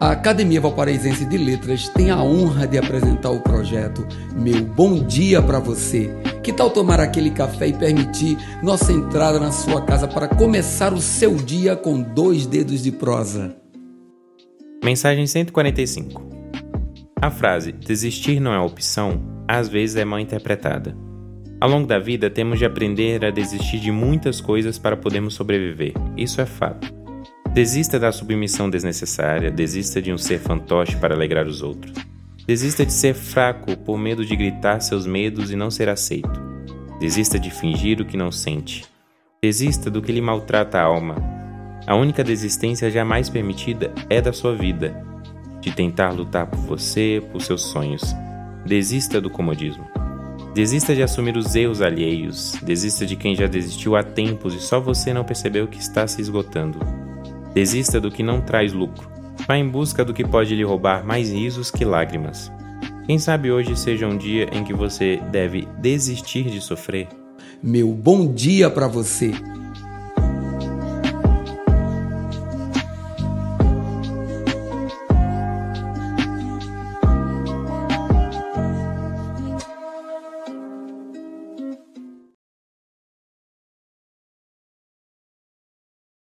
A Academia Valparaísense de Letras tem a honra de apresentar o projeto Meu Bom Dia para Você. Que tal tomar aquele café e permitir nossa entrada na sua casa para começar o seu dia com dois dedos de prosa? Mensagem 145 A frase desistir não é opção às vezes é mal interpretada. Ao longo da vida, temos de aprender a desistir de muitas coisas para podermos sobreviver. Isso é fato. Desista da submissão desnecessária, desista de um ser fantoche para alegrar os outros. Desista de ser fraco por medo de gritar seus medos e não ser aceito. Desista de fingir o que não sente. Desista do que lhe maltrata a alma. A única desistência jamais permitida é da sua vida, de tentar lutar por você, por seus sonhos. Desista do comodismo. Desista de assumir os erros alheios. Desista de quem já desistiu há tempos e só você não percebeu que está se esgotando. Desista do que não traz lucro. Vá em busca do que pode lhe roubar mais risos que lágrimas. Quem sabe hoje seja um dia em que você deve desistir de sofrer? Meu bom dia para você!